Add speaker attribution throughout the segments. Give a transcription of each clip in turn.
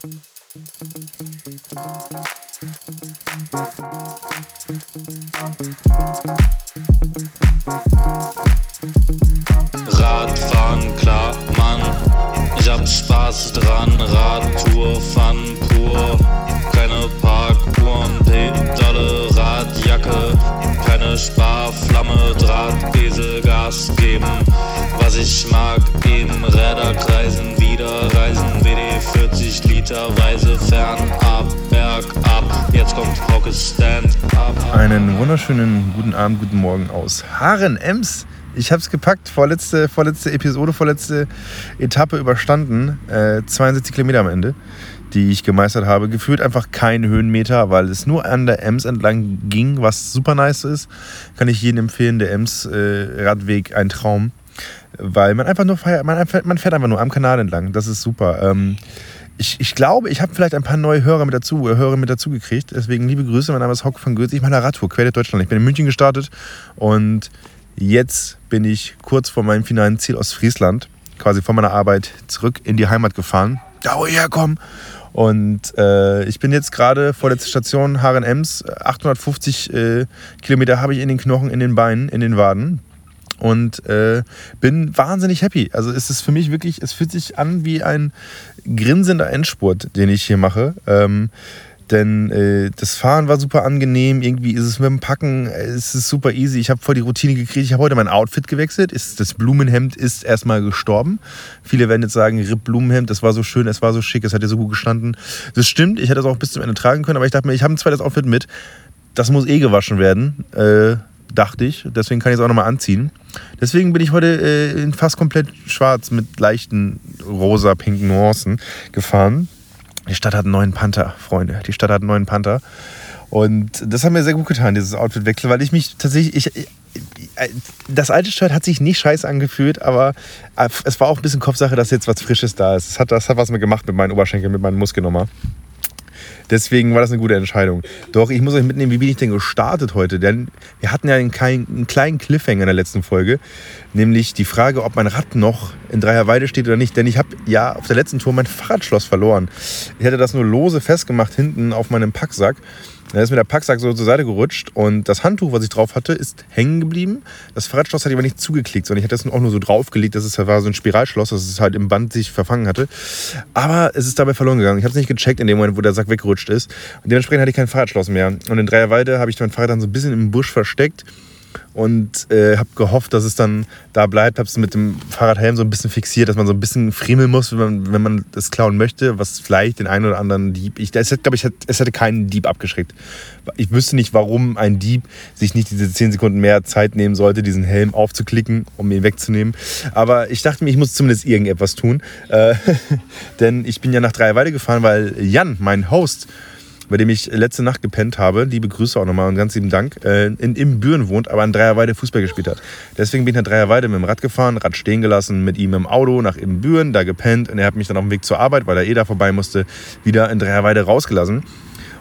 Speaker 1: thank you
Speaker 2: Einen wunderschönen guten Abend, guten Morgen aus Haaren-Ems. Ich habe es gepackt, vorletzte, vorletzte Episode, vorletzte Etappe überstanden. Äh, 72 Kilometer am Ende, die ich gemeistert habe. Gefühlt einfach kein Höhenmeter, weil es nur an der Ems entlang ging, was super nice ist. Kann ich jedem empfehlen, der Ems-Radweg, ein Traum. Weil man einfach nur feiert, man, man fährt einfach nur am Kanal entlang. Das ist super. Ähm, ich, ich glaube, ich habe vielleicht ein paar neue Hörer mit dazu, äh, Hörer mit dazu gekriegt. Deswegen liebe Grüße, mein Name ist Hock von Goethe. Ich mache eine Radtour quer durch Deutschland. Ich bin in München gestartet und jetzt bin ich kurz vor meinem finalen Ziel aus Friesland, quasi von meiner Arbeit zurück in die Heimat gefahren. Da wo ich herkomme. Und äh, ich bin jetzt gerade vor der Station Haaren-Ems. 850 äh, Kilometer habe ich in den Knochen, in den Beinen, in den Waden und äh, bin wahnsinnig happy. Also es ist für mich wirklich, es fühlt sich an wie ein grinsender Endspurt, den ich hier mache. Ähm, denn äh, das Fahren war super angenehm. Irgendwie ist es mit dem Packen, äh, es ist super easy. Ich habe voll die Routine gekriegt. Ich habe heute mein Outfit gewechselt. Ist, das Blumenhemd ist erstmal gestorben. Viele werden jetzt sagen, Ripp Blumenhemd, das war so schön, es war so schick, es hat dir so gut gestanden. Das stimmt, ich hätte es auch bis zum Ende tragen können, aber ich dachte mir, ich habe ein zweites Outfit mit. Das muss eh gewaschen werden, äh, dachte ich. Deswegen kann ich es auch nochmal anziehen. Deswegen bin ich heute äh, in fast komplett schwarz mit leichten rosa-pinken Nuancen gefahren. Die Stadt hat einen neuen Panther, Freunde. Die Stadt hat einen neuen Panther. Und das hat mir sehr gut getan, dieses Outfitwechsel, weil ich mich tatsächlich. Ich, ich, das alte Shirt hat sich nicht scheiße angefühlt, aber es war auch ein bisschen Kopfsache, dass jetzt was Frisches da ist. Das hat, das hat was mir gemacht mit meinen Oberschenkeln, mit meinen Muskeln nochmal. Deswegen war das eine gute Entscheidung. Doch ich muss euch mitnehmen, wie bin ich denn gestartet heute? Denn wir hatten ja einen kleinen, einen kleinen Cliffhanger in der letzten Folge, nämlich die Frage, ob mein Rad noch in Dreierweide steht oder nicht. Denn ich habe ja auf der letzten Tour mein Fahrradschloss verloren. Ich hatte das nur lose festgemacht hinten auf meinem Packsack. Da ist mir der Packsack so zur Seite gerutscht und das Handtuch, was ich drauf hatte, ist hängen geblieben. Das Fahrradschloss hatte ich aber nicht zugeklickt, sondern ich hatte es auch nur so draufgelegt. Das ist, war so ein Spiralschloss, dass es halt im Band sich verfangen hatte. Aber es ist dabei verloren gegangen. Ich habe es nicht gecheckt in dem Moment, wo der Sack weggerutscht ist. Und dementsprechend hatte ich kein Fahrradschloss mehr. Und in Dreierweide habe ich mein Fahrrad dann so ein bisschen im Busch versteckt und äh, habe gehofft, dass es dann da bleibt. Habe es mit dem Fahrradhelm so ein bisschen fixiert, dass man so ein bisschen friemeln muss, wenn man, wenn man das klauen möchte, was vielleicht den einen oder anderen Dieb. Ich, es hätte, glaube ich, es hätte keinen Dieb abgeschreckt. Ich wüsste nicht, warum ein Dieb sich nicht diese 10 Sekunden mehr Zeit nehmen sollte, diesen Helm aufzuklicken, um ihn wegzunehmen. Aber ich dachte mir, ich muss zumindest irgendetwas tun. Äh, denn ich bin ja nach Dreierweide gefahren, weil Jan, mein Host, bei dem ich letzte Nacht gepennt habe, liebe Grüße auch nochmal und ganz lieben Dank, äh, in, in Büren wohnt, aber an Dreierweide Fußball gespielt hat. Deswegen bin ich nach Dreierweide mit dem Rad gefahren, Rad stehen gelassen, mit ihm im Auto nach Ibbenbüren, da gepennt und er hat mich dann auf dem Weg zur Arbeit, weil er eh da vorbei musste, wieder in Dreierweide rausgelassen.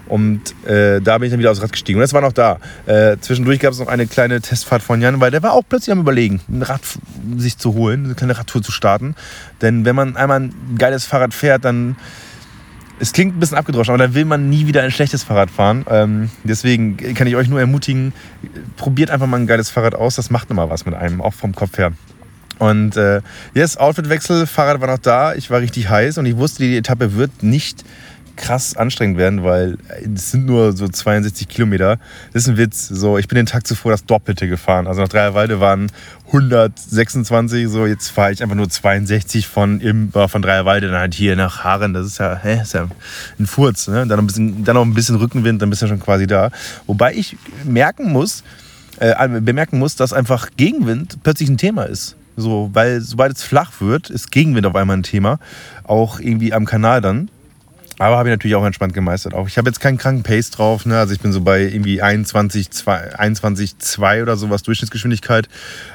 Speaker 2: Und äh, da bin ich dann wieder aufs Rad gestiegen. Und das war noch da. Äh, zwischendurch gab es noch eine kleine Testfahrt von Jan, weil der war auch plötzlich am Überlegen, ein Rad sich zu holen, eine kleine Radtour zu starten. Denn wenn man einmal ein geiles Fahrrad fährt, dann es klingt ein bisschen abgedroschen, aber dann will man nie wieder ein schlechtes Fahrrad fahren. Ähm, deswegen kann ich euch nur ermutigen, probiert einfach mal ein geiles Fahrrad aus. Das macht nochmal was mit einem, auch vom Kopf her. Und äh, yes, Outfitwechsel, Fahrrad war noch da. Ich war richtig heiß und ich wusste, die Etappe wird nicht krass anstrengend werden, weil es sind nur so 62 Kilometer. Das ist ein Witz. So, ich bin den Tag zuvor das Doppelte gefahren. Also nach Dreierwalde waren 126, so jetzt fahre ich einfach nur 62 von, im, von Dreierwalde dann halt hier nach Haaren. Das ist ja, hä, ist ja ein Furz. Ne? Dann, noch ein bisschen, dann noch ein bisschen Rückenwind, dann bist du schon quasi da. Wobei ich merken muss, äh, bemerken muss, dass einfach Gegenwind plötzlich ein Thema ist. So, weil sobald es flach wird, ist Gegenwind auf einmal ein Thema. Auch irgendwie am Kanal dann. Aber habe ich natürlich auch entspannt gemeistert. Auch ich habe jetzt keinen kranken Pace drauf. Ne? Also ich bin so bei irgendwie 21, 2, 21, 2 oder sowas Durchschnittsgeschwindigkeit,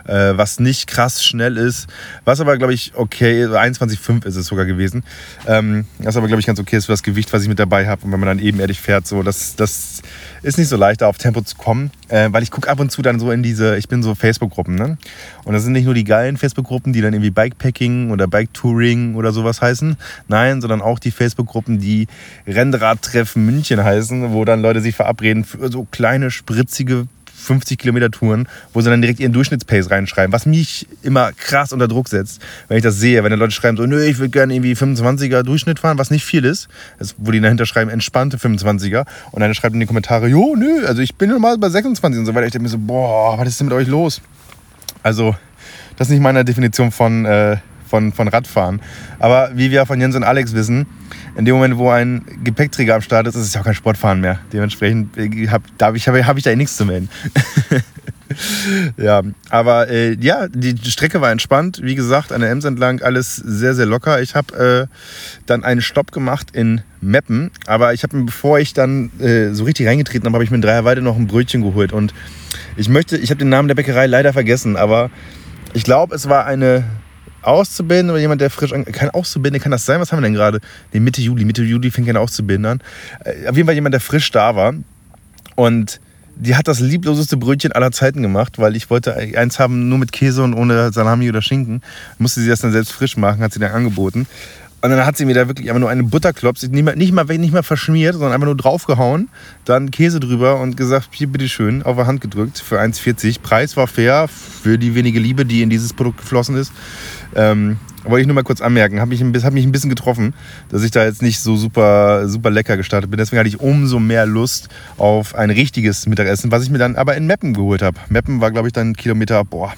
Speaker 2: äh, was nicht krass schnell ist. Was aber, glaube ich, okay, 21,5 ist es sogar gewesen. Ähm, was aber, glaube ich, ganz okay ist für das Gewicht, was ich mit dabei habe. Und wenn man dann ebenerdig fährt, so, das, das ist nicht so leicht, da auf Tempo zu kommen. Äh, weil ich gucke ab und zu dann so in diese, ich bin so Facebook-Gruppen. Ne? Und das sind nicht nur die geilen Facebook-Gruppen, die dann irgendwie Bikepacking oder Bike-Touring oder sowas heißen. Nein, sondern auch die Facebook-Gruppen, die Rennradtreffen München heißen, wo dann Leute sich verabreden für so kleine, spritzige 50 Kilometer Touren, wo sie dann direkt ihren Durchschnittspace reinschreiben, was mich immer krass unter Druck setzt, wenn ich das sehe, wenn dann Leute schreiben so, nö, ich würde gerne irgendwie 25er Durchschnitt fahren, was nicht viel ist, das, wo die dahinter schreiben, entspannte 25er und dann schreibt in die Kommentare, jo, nö, also ich bin normal bei 26 und so weiter. Ich denke mir so, boah, was ist denn mit euch los? Also, das ist nicht meine Definition von, äh, von, von Radfahren. Aber wie wir von Jens und Alex wissen, in dem Moment, wo ein Gepäckträger am Start ist, ist es ja auch kein Sportfahren mehr. Dementsprechend habe ich, hab, hab ich da eh nichts zu melden. ja, aber äh, ja, die Strecke war entspannt. Wie gesagt, an der Ems entlang alles sehr, sehr locker. Ich habe äh, dann einen Stopp gemacht in Meppen. Aber ich habe mir, bevor ich dann äh, so richtig reingetreten habe, habe ich mir in Dreierweide noch ein Brötchen geholt. Und ich möchte, ich habe den Namen der Bäckerei leider vergessen, aber ich glaube, es war eine Auszubildende oder jemand, der frisch an, kein Auszubildende kann das sein? Was haben wir denn gerade? Nee, Mitte Juli. Mitte Juli fängt kein Auszubildender an. Äh, auf jeden Fall jemand, der frisch da war. Und die hat das liebloseste Brötchen aller Zeiten gemacht, weil ich wollte eins haben nur mit Käse und ohne Salami oder Schinken. Musste sie das dann selbst frisch machen, hat sie dann angeboten. Und dann hat sie mir da wirklich einfach nur eine Butterklops, nicht mal, nicht mal, nicht mal verschmiert, sondern einfach nur draufgehauen, dann Käse drüber und gesagt, hier bitteschön, auf der Hand gedrückt für 1,40. Preis war fair für die wenige Liebe, die in dieses Produkt geflossen ist. Ähm, wollte ich nur mal kurz anmerken, habe mich, hab mich ein bisschen getroffen, dass ich da jetzt nicht so super, super lecker gestartet bin. Deswegen hatte ich umso mehr Lust auf ein richtiges Mittagessen, was ich mir dann aber in Meppen geholt habe. Meppen war, glaube ich, dann Kilometer boah,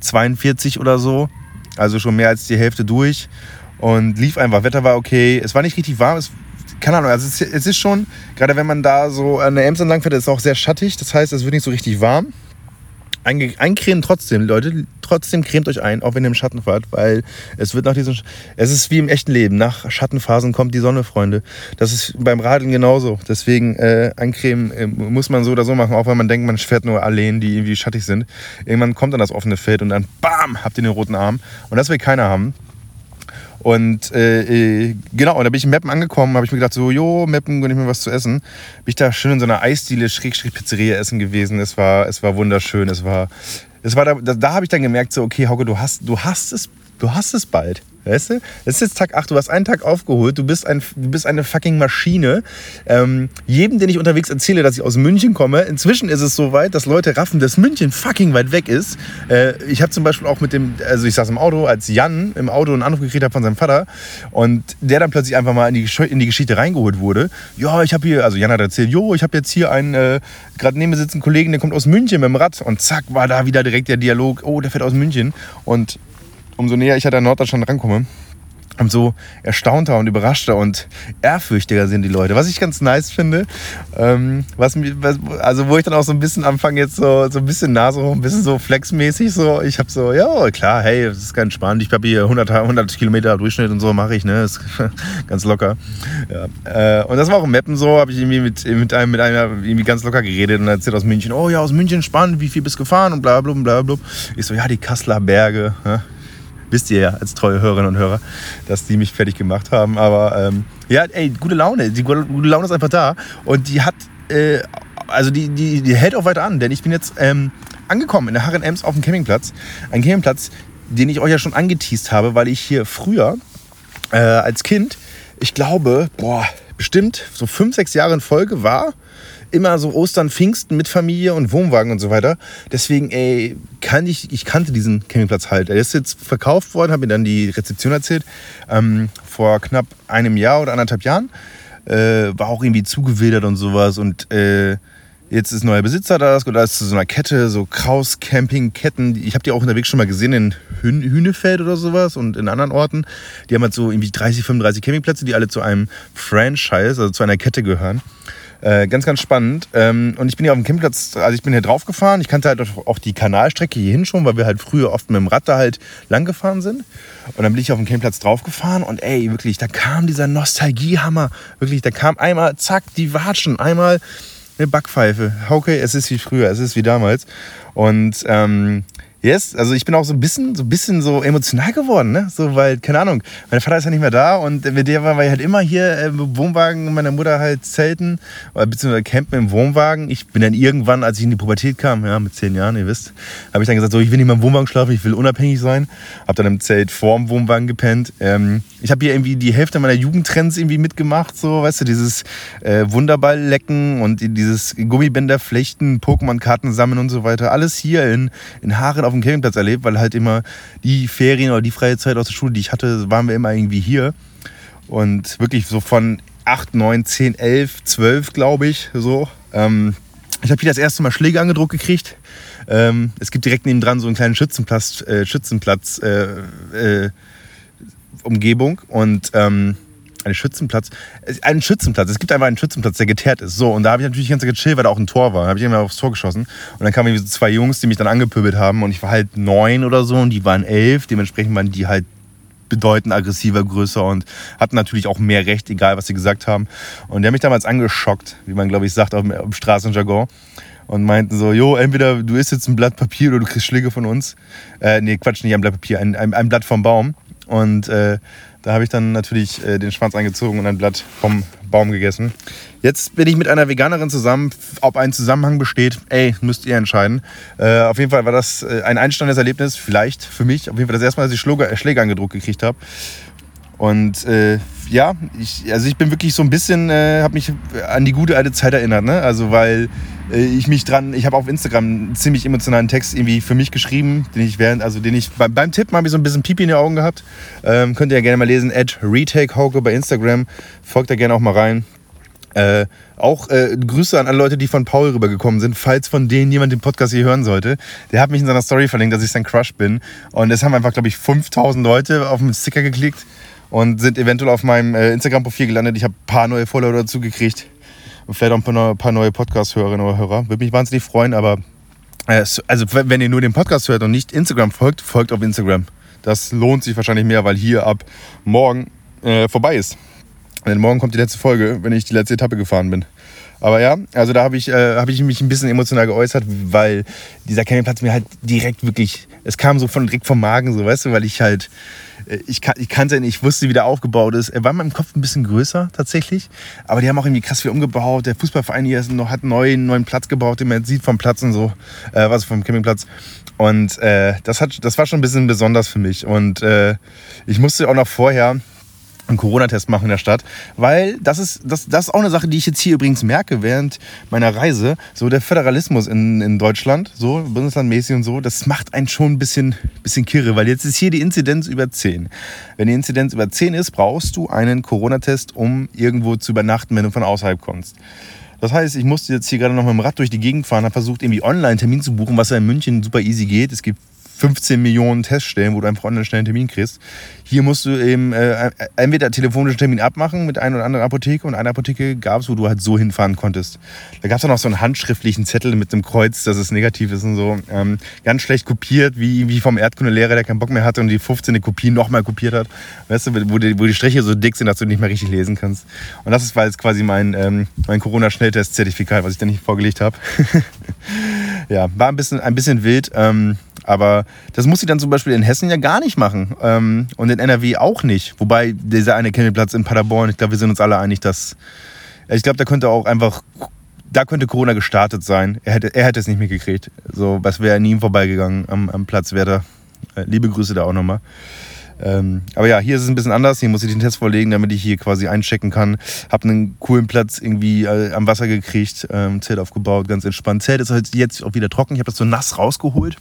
Speaker 2: 42 oder so. Also schon mehr als die Hälfte durch und lief einfach. Wetter war okay. Es war nicht richtig warm. Es, keine Ahnung, also es, es ist schon, gerade wenn man da so an der Ems entlang fährt, ist es auch sehr schattig. Das heißt, es wird nicht so richtig warm. Eincremen trotzdem, Leute. Trotzdem cremt euch ein, auch wenn ihr im Schatten fahrt, weil es wird nach diesem. Es ist wie im echten Leben. Nach Schattenphasen kommt die Sonne, Freunde. Das ist beim Radeln genauso. Deswegen äh, eincremen äh, muss man so oder so machen, auch wenn man denkt, man fährt nur Alleen, die irgendwie schattig sind. Irgendwann kommt dann das offene Feld und dann BAM! habt ihr den roten Arm. Und das will keiner haben. Und äh, äh, genau, und da bin ich in Meppen angekommen, habe ich mir gedacht, so, jo, Meppen, gönn ich mir was zu essen. Bin ich da schön in so einer Eisdiele, Schrägstrich Pizzeria essen gewesen. Es war, es war wunderschön. Es war, es war da, da, da habe ich dann gemerkt, so, okay, Hauke, du hast, du hast es, du hast es bald. Weißt du? Es ist jetzt Tag 8, du hast einen Tag aufgeholt, du bist, ein, du bist eine fucking Maschine. Ähm, jedem, den ich unterwegs erzähle, dass ich aus München komme, inzwischen ist es so weit, dass Leute raffen, dass München fucking weit weg ist. Äh, ich habe zum Beispiel auch mit dem, also ich saß im Auto, als Jan im Auto einen Anruf gekriegt hat von seinem Vater und der dann plötzlich einfach mal in die, in die Geschichte reingeholt wurde. Ja, ich habe hier, also Jan hat erzählt, jo, ich habe jetzt hier einen, äh, gerade neben mir sitzt ein Kollegen, der kommt aus München mit dem Rad und zack, war da wieder direkt der Dialog, oh, der fährt aus München und umso näher ich halt an Norddeutschland rankomme, umso erstaunter und überraschter und ehrfürchtiger sind die Leute. Was ich ganz nice finde, ähm, was, was, also wo ich dann auch so ein bisschen anfange, jetzt so, so ein bisschen Nase hoch, ein bisschen so flexmäßig, so, ich habe so, ja klar, hey, das ist ganz spannend, ich habe hier 100, 100 Kilometer Durchschnitt und so mache ich, ne, das ist ganz locker. Ja. Äh, und das war auch im Mappen so, habe ich irgendwie mit, mit, einem, mit einer irgendwie ganz locker geredet und erzählt aus München, oh ja, aus München spannend, wie viel bist gefahren und bla bla bla bla. Ich so, ja, die Kasseler Berge, ja, wisst ihr ja als treue Hörerinnen und Hörer, dass die mich fertig gemacht haben. Aber ähm, ja, ey, gute Laune. Die gute Laune ist einfach da. Und die hat, äh, also die, die, die hält auch weiter an, denn ich bin jetzt ähm, angekommen in der Harren Ems auf dem Campingplatz. Ein Campingplatz, den ich euch ja schon angeteased habe, weil ich hier früher äh, als Kind, ich glaube, boah, bestimmt so fünf, sechs Jahre in Folge war immer so Ostern, Pfingsten mit Familie und Wohnwagen und so weiter. Deswegen, ey, kann ich, ich kannte diesen Campingplatz halt. Er ist jetzt verkauft worden, habe mir dann die Rezeption erzählt, ähm, vor knapp einem Jahr oder anderthalb Jahren. Äh, war auch irgendwie zugewildert und sowas und äh, Jetzt ist neuer Besitzer da, da ist so eine Kette, so Kraus Campingketten. Ich habe die auch unterwegs schon mal gesehen in Hünefeld oder sowas und in anderen Orten. Die haben halt so irgendwie 30, 35 Campingplätze, die alle zu einem Franchise, also zu einer Kette gehören. Äh, ganz, ganz spannend. Ähm, und ich bin hier auf dem Campingplatz, also ich bin hier drauf gefahren. Ich kannte halt auch die Kanalstrecke hierhin schon, weil wir halt früher oft mit dem Rad da halt lang gefahren sind. Und dann bin ich auf dem Campingplatz drauf gefahren und ey, wirklich, da kam dieser Nostalgiehammer. Wirklich, da kam einmal, zack, die Watschen, einmal eine Backpfeife. Okay, es ist wie früher, es ist wie damals. Und ähm, Yes, also ich bin auch so ein bisschen so, ein bisschen so emotional geworden, ne? So, weil, keine Ahnung, mein Vater ist ja nicht mehr da und mit der war ich halt immer hier im Wohnwagen meiner Mutter halt zelten, oder beziehungsweise campen im Wohnwagen. Ich bin dann irgendwann, als ich in die Pubertät kam, ja, mit zehn Jahren, ihr wisst, habe ich dann gesagt, so, ich will nicht mehr im Wohnwagen schlafen, ich will unabhängig sein. Habe dann im Zelt vorm Wohnwagen gepennt. Ähm, ich habe hier irgendwie die Hälfte meiner Jugendtrends irgendwie mitgemacht, so, weißt du, dieses äh, Wunderball-Lecken und dieses Gummibänder flechten, Pokémon-Karten sammeln und so weiter. Alles hier in, in Haaren auf dem Campingplatz erlebt, weil halt immer die Ferien oder die freie Zeit aus der Schule, die ich hatte, waren wir immer irgendwie hier. Und wirklich so von 8, 9, 10, 11, 12, glaube ich, so. Ähm, ich habe hier das erste Mal Schläge angedruckt gekriegt. Ähm, es gibt direkt nebendran so einen kleinen Schützenplatz, äh, Schützenplatz äh, äh, Umgebung und ähm, einen Schützenplatz. Einen Schützenplatz. Es gibt einfach einen Schützenplatz, der geteert ist. So, und da habe ich natürlich ganz gechillt, weil da auch ein Tor war. Da habe ich immer aufs Tor geschossen. Und dann kamen irgendwie so zwei Jungs, die mich dann angepöbelt haben. Und ich war halt neun oder so und die waren elf. Dementsprechend waren die halt bedeutend aggressiver, größer und hatten natürlich auch mehr Recht, egal was sie gesagt haben. Und die haben mich damals angeschockt, wie man, glaube ich, sagt, auf dem Straßenjargon. Und meinten so, jo, entweder du isst jetzt ein Blatt Papier oder du kriegst Schläge von uns. Äh, nee, Quatsch, nicht ein Blatt Papier, ein, ein, ein Blatt vom Baum. Und äh, da habe ich dann natürlich äh, den Schwanz eingezogen und ein Blatt vom Baum gegessen. Jetzt bin ich mit einer Veganerin zusammen. Ob ein Zusammenhang besteht, ey, müsst ihr entscheiden. Äh, auf jeden Fall war das äh, ein einsteigendes Erlebnis, vielleicht für mich. Auf jeden Fall das erste Mal, dass ich Schläge, Schläge angedruckt gekriegt habe. Und äh, ja, ich, also ich bin wirklich so ein bisschen, äh, habe mich an die gute alte Zeit erinnert. Ne? Also weil äh, ich mich dran, ich habe auf Instagram einen ziemlich emotionalen Text irgendwie für mich geschrieben, den ich während, also den ich beim, beim Tippen habe ich so ein bisschen Pipi in den Augen gehabt. Ähm, könnt ihr ja gerne mal lesen, at RetakeHauke bei Instagram. Folgt da gerne auch mal rein. Äh, auch äh, Grüße an alle Leute, die von Paul rübergekommen sind, falls von denen jemand den Podcast hier hören sollte. Der hat mich in seiner Story verlinkt, dass ich sein Crush bin. Und es haben einfach, glaube ich, 5000 Leute auf den Sticker geklickt und sind eventuell auf meinem äh, Instagram-Profil gelandet. Ich habe ein paar neue Follower dazu gekriegt und vielleicht auch ein paar neue, Podcast-Hörerinnen oder Hörer. Würde mich wahnsinnig freuen, aber äh, also wenn ihr nur den Podcast hört und nicht Instagram folgt, folgt auf Instagram. Das lohnt sich wahrscheinlich mehr, weil hier ab morgen äh, vorbei ist. Denn morgen kommt die letzte Folge, wenn ich die letzte Etappe gefahren bin. Aber ja, also da habe ich, äh, hab ich mich ein bisschen emotional geäußert, weil dieser Campingplatz mir halt direkt wirklich, es kam so von direkt vom Magen, so weißt du, weil ich halt, äh, ich, ich kannte ihn, ich wusste, wie der aufgebaut ist. Er war in meinem Kopf ein bisschen größer tatsächlich, aber die haben auch irgendwie krass viel umgebaut. Der Fußballverein hier noch, hat einen neuen, neuen Platz gebaut, den man jetzt sieht vom Platz und so, äh, was vom Campingplatz. Und äh, das, hat, das war schon ein bisschen besonders für mich. Und äh, ich musste auch noch vorher einen Corona-Test machen in der Stadt, weil das ist, das, das ist auch eine Sache, die ich jetzt hier übrigens merke während meiner Reise. So der Föderalismus in, in Deutschland, so bundeslandmäßig und so, das macht einen schon ein bisschen, bisschen kirre, weil jetzt ist hier die Inzidenz über 10. Wenn die Inzidenz über 10 ist, brauchst du einen Corona-Test, um irgendwo zu übernachten, wenn du von außerhalb kommst. Das heißt, ich musste jetzt hier gerade noch mit dem Rad durch die Gegend fahren, habe versucht, irgendwie online Termin zu buchen, was ja in München super easy geht. Es gibt 15 Millionen Teststellen, wo du einfach online schnell einen Termin kriegst. Hier musst du eben äh, entweder telefonischen Termin abmachen mit einer oder anderen Apotheke und eine Apotheke gab es, wo du halt so hinfahren konntest. Da gab es auch noch so einen handschriftlichen Zettel mit einem Kreuz, dass es negativ ist und so. Ähm, ganz schlecht kopiert, wie, wie vom Erdkundelehrer, der keinen Bock mehr hatte und die 15. Kopie nochmal kopiert hat. Weißt du, wo die, wo die Striche so dick sind, dass du nicht mehr richtig lesen kannst. Und das war jetzt quasi mein, ähm, mein Corona-Schnelltest-Zertifikat, was ich dann nicht vorgelegt habe. ja, war ein bisschen, ein bisschen wild. Ähm, aber das muss sie dann zum Beispiel in Hessen ja gar nicht machen. Ähm, und in NRW auch nicht. Wobei dieser eine Campingplatz in Paderborn, ich glaube, wir sind uns alle einig, dass. Ich glaube, da könnte auch einfach. Da könnte Corona gestartet sein. Er hätte, er hätte es nicht mitgekriegt. So, was wäre an ihm vorbeigegangen am, am Platz Werder. Äh, liebe Grüße da auch nochmal. Ähm, aber ja, hier ist es ein bisschen anders. Hier muss ich den Test vorlegen, damit ich hier quasi einchecken kann. Hab einen coolen Platz irgendwie äh, am Wasser gekriegt, ähm, Zelt aufgebaut, ganz entspannt. Zelt ist halt jetzt auch wieder trocken. Ich habe das so nass rausgeholt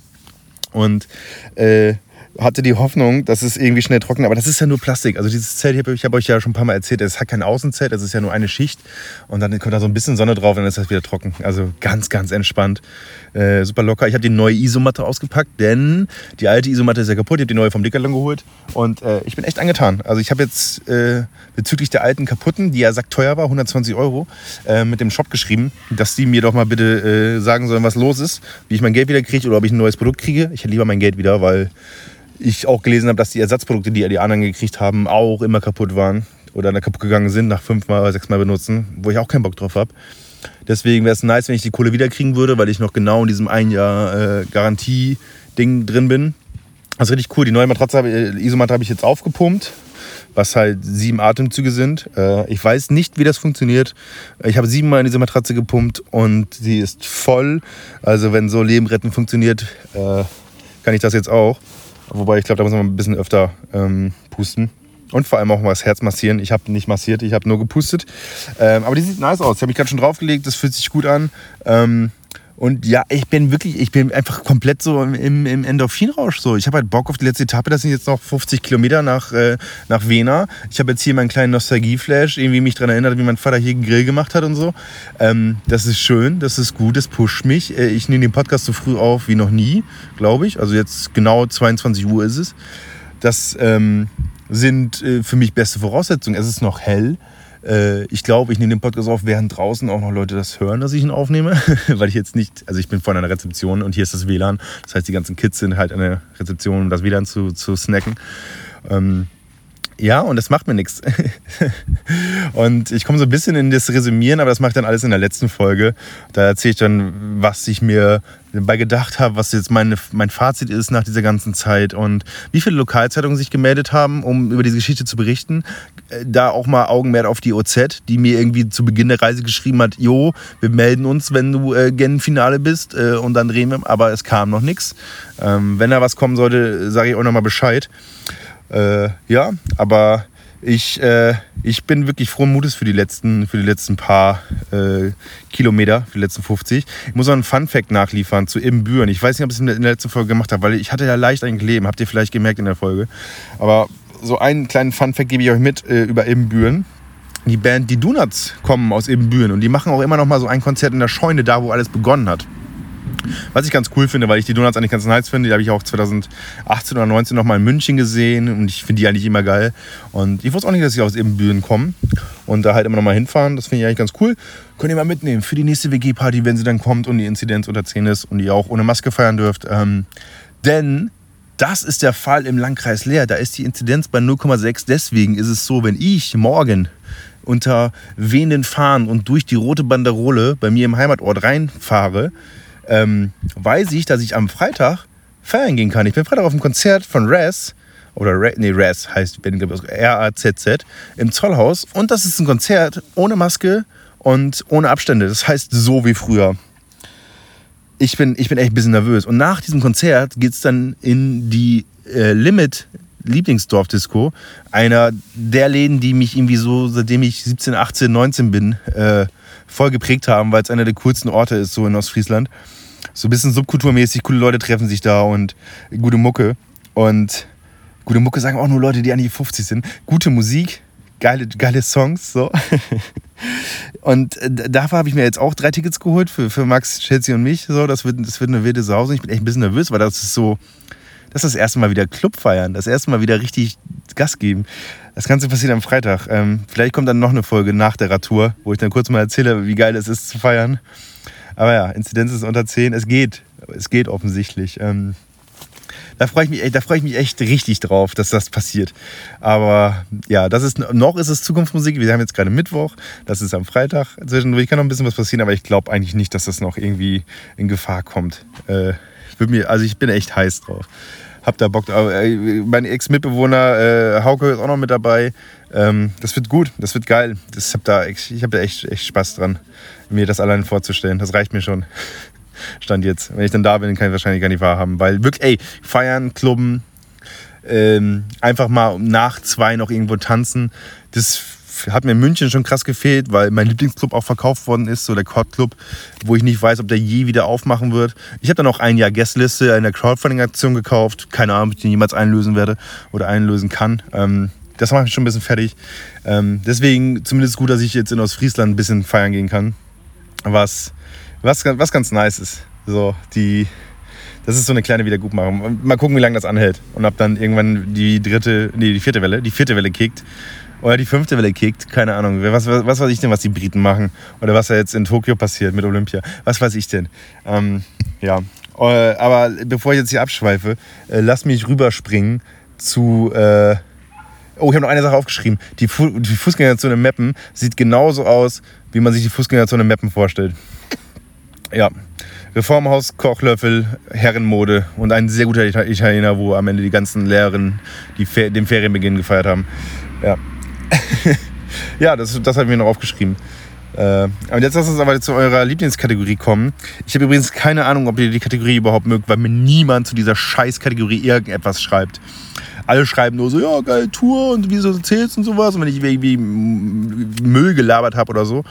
Speaker 2: und äh, hatte die Hoffnung, dass es irgendwie schnell trocknet, aber das ist ja nur Plastik. Also dieses Zelt, ich habe euch ja schon ein paar Mal erzählt, es hat kein Außenzelt, es ist ja nur eine Schicht und dann kommt da so ein bisschen Sonne drauf und dann ist das wieder trocken. Also ganz, ganz entspannt, äh, super locker. Ich habe die neue Isomatte ausgepackt, denn die alte Isomatte ist ja kaputt. Ich habe die neue vom Decathlon geholt und äh, ich bin echt angetan. Also ich habe jetzt äh, bezüglich der alten kaputten, die ja sackteuer war, 120 Euro, äh, mit dem Shop geschrieben, dass die mir doch mal bitte äh, sagen sollen, was los ist, wie ich mein Geld wieder kriege oder ob ich ein neues Produkt kriege. Ich hätte lieber mein Geld wieder, weil ich auch gelesen habe, dass die Ersatzprodukte, die die anderen gekriegt haben, auch immer kaputt waren oder kaputt gegangen sind nach fünfmal oder sechsmal benutzen, wo ich auch keinen Bock drauf habe. Deswegen wäre es nice, wenn ich die Kohle wiederkriegen würde, weil ich noch genau in diesem ein Jahr äh, Garantie Ding drin bin. Das ist richtig cool. Die neue Matratze, äh, Isomatte habe ich jetzt aufgepumpt, was halt sieben Atemzüge sind. Äh, ich weiß nicht, wie das funktioniert. Ich habe siebenmal in diese Matratze gepumpt und sie ist voll. Also wenn so Leben retten funktioniert, äh, kann ich das jetzt auch. Wobei ich glaube, da muss man ein bisschen öfter ähm, pusten. Und vor allem auch mal das Herz massieren. Ich habe nicht massiert, ich habe nur gepustet. Ähm, aber die sieht nice aus. Ich habe mich gerade schon draufgelegt, das fühlt sich gut an. Ähm, und ja, ich bin wirklich, ich bin einfach komplett so im, im Endorphinrausch. So. Ich habe halt Bock auf die letzte Etappe. Das sind jetzt noch 50 Kilometer nach, äh, nach Wena. Ich habe jetzt hier meinen kleinen Nostalgie-Flash, irgendwie mich daran erinnert, wie mein Vater hier einen Grill gemacht hat und so. Ähm, das ist schön, das ist gut, das pusht mich. Äh, ich nehme den Podcast so früh auf wie noch nie, glaube ich. Also jetzt genau 22 Uhr ist es. Das ähm, sind äh, für mich beste Voraussetzungen. Es ist noch hell. Äh, ich glaube, ich nehme den Podcast auf, während draußen auch noch Leute das hören, dass ich ihn aufnehme. Weil ich jetzt nicht, also ich bin vor einer Rezeption und hier ist das WLAN. Das heißt, die ganzen Kids sind halt an der Rezeption, um das WLAN zu, zu snacken. Ähm, ja, und das macht mir nichts. Und ich komme so ein bisschen in das Resümieren, aber das mache ich dann alles in der letzten Folge. Da erzähle ich dann, was ich mir dabei gedacht habe, was jetzt meine, mein Fazit ist nach dieser ganzen Zeit und wie viele Lokalzeitungen sich gemeldet haben, um über diese Geschichte zu berichten. Äh, da auch mal Augenmerk auf die OZ, die mir irgendwie zu Beginn der Reise geschrieben hat, jo, wir melden uns, wenn du äh, gen Finale bist äh, und dann drehen wir, aber es kam noch nichts. Ähm, wenn da was kommen sollte, sage ich auch nochmal Bescheid. Äh, ja, aber ich, äh, ich bin wirklich frohen Mutes für die letzten, für die letzten paar äh, Kilometer, für die letzten 50. Ich muss noch einen Fun-Fact nachliefern zu Ibbenbüren. Ich weiß nicht, ob ich es in der letzten Folge gemacht habe, weil ich hatte ja leicht ein Leben, habt ihr vielleicht gemerkt in der Folge. Aber so einen kleinen Fun-Fact gebe ich euch mit äh, über Ibbenbüren. Die Band Die Donuts kommen aus Ibbenbüren und die machen auch immer noch mal so ein Konzert in der Scheune, da wo alles begonnen hat. Was ich ganz cool finde, weil ich die Donuts eigentlich ganz nice finde, die habe ich auch 2018 oder 2019 noch mal in München gesehen und ich finde die eigentlich immer geil. Und ich wusste auch nicht, dass sie aus Ebenbüren kommen und da halt immer noch mal hinfahren. Das finde ich eigentlich ganz cool. Könnt ihr mal mitnehmen für die nächste WG-Party, wenn sie dann kommt und die Inzidenz unter 10 ist und ihr auch ohne Maske feiern dürft. Ähm, denn das ist der Fall im Landkreis Leer. Da ist die Inzidenz bei 0,6. Deswegen ist es so, wenn ich morgen unter wehenden Fahnen und durch die rote Banderole bei mir im Heimatort reinfahre, ähm, weiß ich, dass ich am Freitag feiern gehen kann. Ich bin Freitag auf dem Konzert von Raz, oder Ra nee, Raz heißt R-A-Z-Z, im Zollhaus. Und das ist ein Konzert ohne Maske und ohne Abstände. Das heißt so wie früher. Ich bin, ich bin echt ein bisschen nervös. Und nach diesem Konzert geht es dann in die äh, Limit Lieblingsdorfdisco. Einer der Läden, die mich irgendwie so, seitdem ich 17, 18, 19 bin, äh, voll geprägt haben, weil es einer der coolsten Orte ist, so in Ostfriesland. So ein bisschen subkulturmäßig, coole Leute treffen sich da und gute Mucke. Und gute Mucke sagen auch nur Leute, die an die 50 sind. Gute Musik, geile, geile Songs. So. Und äh, dafür habe ich mir jetzt auch drei Tickets geholt für, für Max, Chelsea und mich. So, das, wird, das wird eine wilde Sause. Ich bin echt ein bisschen nervös, weil das ist so, das ist das erste Mal wieder Club feiern, das erste Mal wieder richtig Gas geben. Das Ganze passiert am Freitag. Ähm, vielleicht kommt dann noch eine Folge nach der Radtour, wo ich dann kurz mal erzähle, wie geil es ist zu feiern. Aber ja, Inzidenz ist unter 10. Es geht. Es geht offensichtlich. Ähm, da freue ich, mich, freu ich mich echt richtig drauf, dass das passiert. Aber ja, das ist, noch ist es Zukunftsmusik. Wir haben jetzt gerade Mittwoch. Das ist am Freitag. Zwischendurch kann noch ein bisschen was passieren, aber ich glaube eigentlich nicht, dass das noch irgendwie in Gefahr kommt. Äh, mir, also ich bin echt heiß drauf. Hab da Bock. Äh, mein Ex-Mitbewohner äh, Hauke ist auch noch mit dabei. Ähm, das wird gut, das wird geil. Das hab da, ich habe da echt, echt Spaß dran, mir das allein vorzustellen. Das reicht mir schon. Stand jetzt. Wenn ich dann da bin, kann ich wahrscheinlich gar nicht wahrhaben. Weil wirklich, ey, feiern, klubben, ähm, einfach mal nach zwei noch irgendwo tanzen, das hat mir in München schon krass gefehlt, weil mein Lieblingsclub auch verkauft worden ist, so der Cord Club, wo ich nicht weiß, ob der je wieder aufmachen wird. Ich habe dann auch ein Jahr Guestliste in der Crowdfunding-Aktion gekauft. Keine Ahnung, ob ich den jemals einlösen werde oder einlösen kann. Ähm, das macht mich schon ein bisschen fertig. Ähm, deswegen zumindest gut, dass ich jetzt in Ostfriesland ein bisschen feiern gehen kann. Was, was, was ganz nice ist. So, die, das ist so eine kleine Wiedergutmachung. Mal gucken, wie lange das anhält. Und ob dann irgendwann die dritte, nee, die vierte Welle, die vierte Welle kickt oder die fünfte Welle kickt, keine Ahnung. Was, was, was weiß ich denn, was die Briten machen? Oder was da jetzt in Tokio passiert mit Olympia? Was weiß ich denn? Ähm, ja, äh, aber bevor ich jetzt hier abschweife, äh, lass mich rüberspringen zu. Äh, oh, ich habe noch eine Sache aufgeschrieben. Die, Fu die Fußgängerzone Meppen sieht genauso aus, wie man sich die Fußgängerzone Meppen vorstellt. Ja. Reformhaus, Kochlöffel, Herrenmode und ein sehr guter Italiener, wo am Ende die ganzen Lehrerinnen die Fer den Ferienbeginn gefeiert haben. Ja, ja das, das habe ich mir noch aufgeschrieben. Äh, und jetzt lass uns aber zu eurer Lieblingskategorie kommen. Ich habe übrigens keine Ahnung, ob ihr die Kategorie überhaupt mögt, weil mir niemand zu dieser Scheißkategorie irgendetwas schreibt. Alle schreiben nur so, ja, geil, Tour und wie du erzählst und sowas. Und wenn ich irgendwie Müll gelabert habe oder so,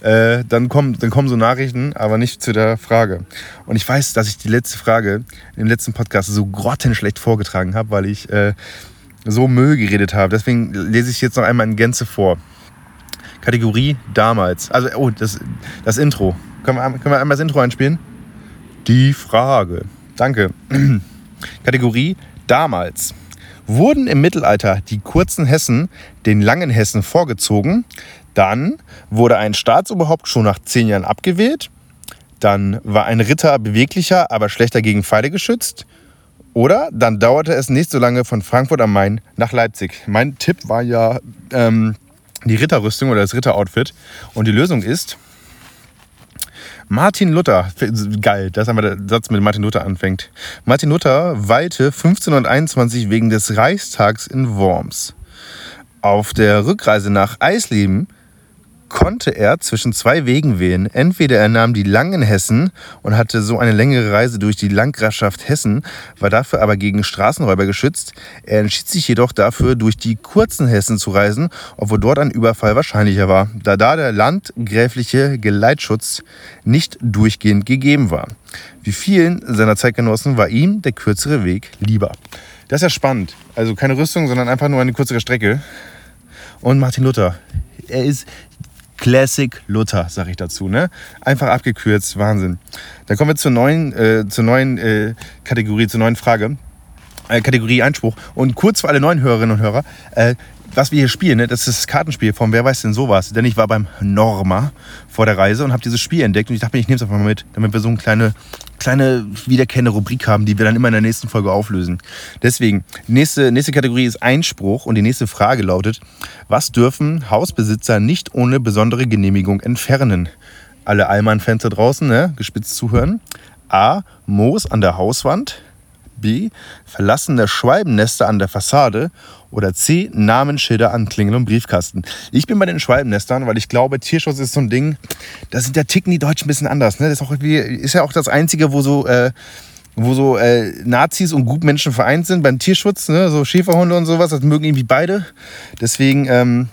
Speaker 2: äh, dann, kommen, dann kommen so Nachrichten, aber nicht zu der Frage. Und ich weiß, dass ich die letzte Frage im letzten Podcast so grottenschlecht vorgetragen habe, weil ich äh, so Müll geredet habe. Deswegen lese ich jetzt noch einmal in Gänze vor. Kategorie damals. Also, oh, das, das Intro. Können wir, können wir einmal das Intro einspielen? Die Frage. Danke. Kategorie damals. Wurden im Mittelalter die kurzen Hessen den langen Hessen vorgezogen, dann wurde ein Staatsoberhaupt schon nach zehn Jahren abgewählt, dann war ein Ritter beweglicher, aber schlechter gegen Pfeile geschützt, oder dann dauerte es nicht so lange von Frankfurt am Main nach Leipzig. Mein Tipp war ja ähm, die Ritterrüstung oder das Ritteroutfit. Und die Lösung ist Martin Luther. Geil, das ist einmal der Satz mit Martin Luther anfängt. Martin Luther weilte 1521 wegen des Reichstags in Worms. Auf der Rückreise nach Eisleben konnte er zwischen zwei Wegen wählen. Entweder er nahm die langen Hessen und hatte so eine längere Reise durch die Landgrafschaft Hessen, war dafür aber gegen Straßenräuber geschützt. Er entschied sich jedoch dafür, durch die kurzen Hessen zu reisen, obwohl dort ein Überfall wahrscheinlicher war, da da der landgräfliche Geleitschutz nicht durchgehend gegeben war. Wie vielen seiner Zeitgenossen war ihm der kürzere Weg lieber. Das ist ja spannend. Also keine Rüstung, sondern einfach nur eine kürzere Strecke. Und Martin Luther. Er ist Classic Luther, sage ich dazu. Ne? Einfach abgekürzt, Wahnsinn. Dann kommen wir zur neuen, äh, zur neuen äh, Kategorie, zur neuen Frage. Äh, Kategorie Einspruch. Und kurz für alle neuen Hörerinnen und Hörer, äh, was wir hier spielen, ne, das ist das Kartenspiel von Wer weiß denn sowas. Denn ich war beim Norma vor der Reise und habe dieses Spiel entdeckt und ich dachte mir, ich nehme es einfach mal mit, damit wir so eine kleine, kleine wiederkehrende Rubrik haben, die wir dann immer in der nächsten Folge auflösen. Deswegen, nächste, nächste Kategorie ist Einspruch und die nächste Frage lautet, was dürfen Hausbesitzer nicht ohne besondere Genehmigung entfernen? Alle Allmann-Fans draußen, ne, gespitzt zuhören. A. Moos an der Hauswand. B. Verlassene Schwalbennester an der Fassade. Oder C. Namensschilder an Klingel und Briefkasten. Ich bin bei den Schwalbennestern, weil ich glaube, Tierschutz ist so ein Ding, da sind der ticken die Deutschen ein bisschen anders. Ne? Das ist, auch ist ja auch das Einzige, wo so... Äh, wo so äh, Nazis und Gutmenschen vereint sind beim Tierschutz, ne? so Schäferhunde und sowas, das mögen irgendwie beide. Deswegen, ähm,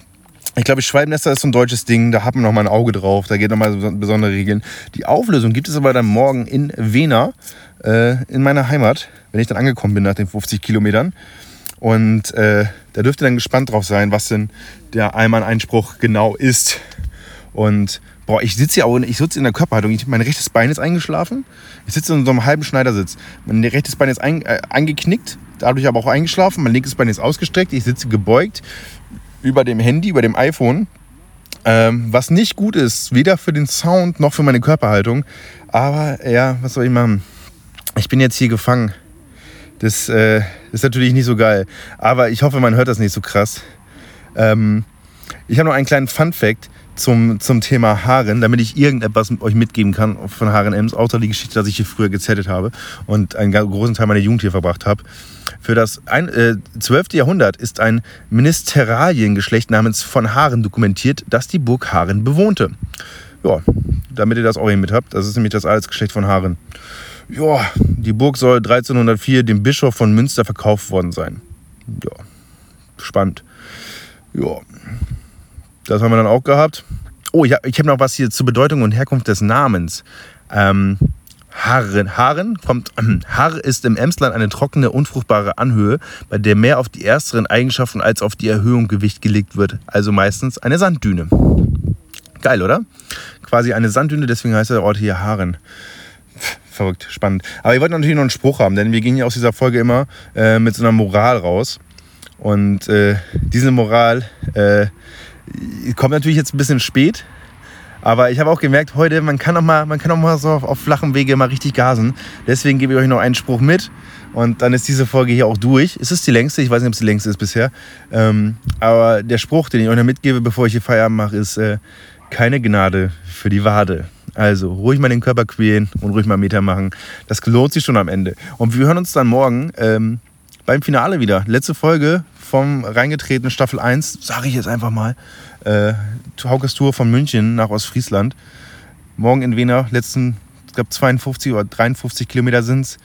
Speaker 2: ich glaube, Schwalbennester ist so ein deutsches Ding, da hat man noch mal ein Auge drauf, da geht noch mal besondere Regeln. Die Auflösung gibt es aber dann morgen in Wena, äh, in meiner Heimat wenn ich dann angekommen bin nach den 50 Kilometern. Und äh, da dürft ihr dann gespannt drauf sein, was denn der Allmann-Einspruch genau ist. Und boah, ich sitze ja auch, ich sitze in der Körperhaltung. Ich, mein rechtes Bein ist eingeschlafen. Ich sitze in so einem halben Schneidersitz. Mein rechtes Bein ist ein, äh, eingeknickt, dadurch aber auch eingeschlafen. Mein linkes Bein ist ausgestreckt. Ich sitze gebeugt über dem Handy, über dem iPhone. Ähm, was nicht gut ist, weder für den Sound noch für meine Körperhaltung. Aber ja, was soll ich machen? Ich bin jetzt hier gefangen das äh, ist natürlich nicht so geil. Aber ich hoffe, man hört das nicht so krass. Ähm, ich habe noch einen kleinen Fun-Fact zum, zum Thema Haaren, damit ich irgendetwas mit euch mitgeben kann von Haaren Ems, außer die Geschichte, dass ich hier früher gezettet habe und einen großen Teil meiner Jugend hier verbracht habe. Für das ein, äh, 12. Jahrhundert ist ein Ministerialiengeschlecht namens von Haaren dokumentiert, das die Burg Haaren bewohnte. Ja, damit ihr das auch hier mit habt, das ist nämlich das Adelsgeschlecht von Haaren. Ja, die Burg soll 1304 dem Bischof von Münster verkauft worden sein. Ja, spannend. Ja, das haben wir dann auch gehabt. Oh, ich habe hab noch was hier zur Bedeutung und Herkunft des Namens. Ähm, Harren. Harren kommt. Harr ist im Emsland eine trockene, unfruchtbare Anhöhe, bei der mehr auf die ersteren Eigenschaften als auf die Erhöhung Gewicht gelegt wird. Also meistens eine Sanddüne. Geil, oder? Quasi eine Sanddüne, deswegen heißt der Ort hier Harren verrückt, spannend. Aber ich wollte natürlich noch einen Spruch haben, denn wir gehen ja aus dieser Folge immer äh, mit so einer Moral raus. Und äh, diese Moral äh, kommt natürlich jetzt ein bisschen spät. Aber ich habe auch gemerkt, heute, man kann auch mal, man kann auch mal so auf, auf flachem Wege mal richtig gasen. Deswegen gebe ich euch noch einen Spruch mit. Und dann ist diese Folge hier auch durch. Es ist die längste, ich weiß nicht, ob es die längste ist bisher. Ähm, aber der Spruch, den ich euch noch mitgebe, bevor ich hier Feierabend mache, ist äh, keine Gnade für die Wade. Also ruhig mal den Körper quälen und ruhig mal Meter machen. Das lohnt sich schon am Ende. Und wir hören uns dann morgen ähm, beim Finale wieder. Letzte Folge vom reingetretenen Staffel 1, sage ich jetzt einfach mal. Äh, Haukes Tour von München nach Ostfriesland. Morgen in Wiener, letzten, ich glaube 52 oder 53 Kilometer sind es,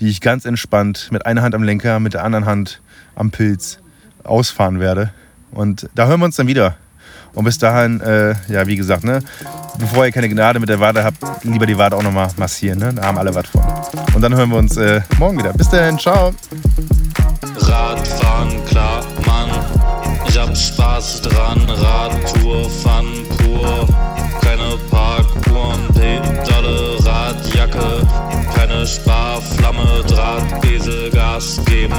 Speaker 2: die ich ganz entspannt mit einer Hand am Lenker, mit der anderen Hand am Pilz ausfahren werde. Und da hören wir uns dann wieder. Und bis dahin, äh, ja, wie gesagt, ne, bevor ihr keine Gnade mit der Wade habt, lieber die Wade auch nochmal massieren. Ne? Da haben alle was von. Und dann hören wir uns äh, morgen wieder. Bis dahin, ciao.
Speaker 1: Radfahren, klar, Mann. Ich hab Spaß dran. Radtour, Fun pur. Sparflamme, Drahtesel, Gas geben.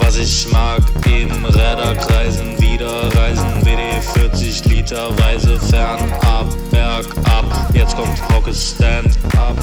Speaker 1: Was ich mag, eben Räder kreisen, wieder reisen. WD 40 Liter Weise fernab, bergab. Jetzt kommt Hocke Stand up.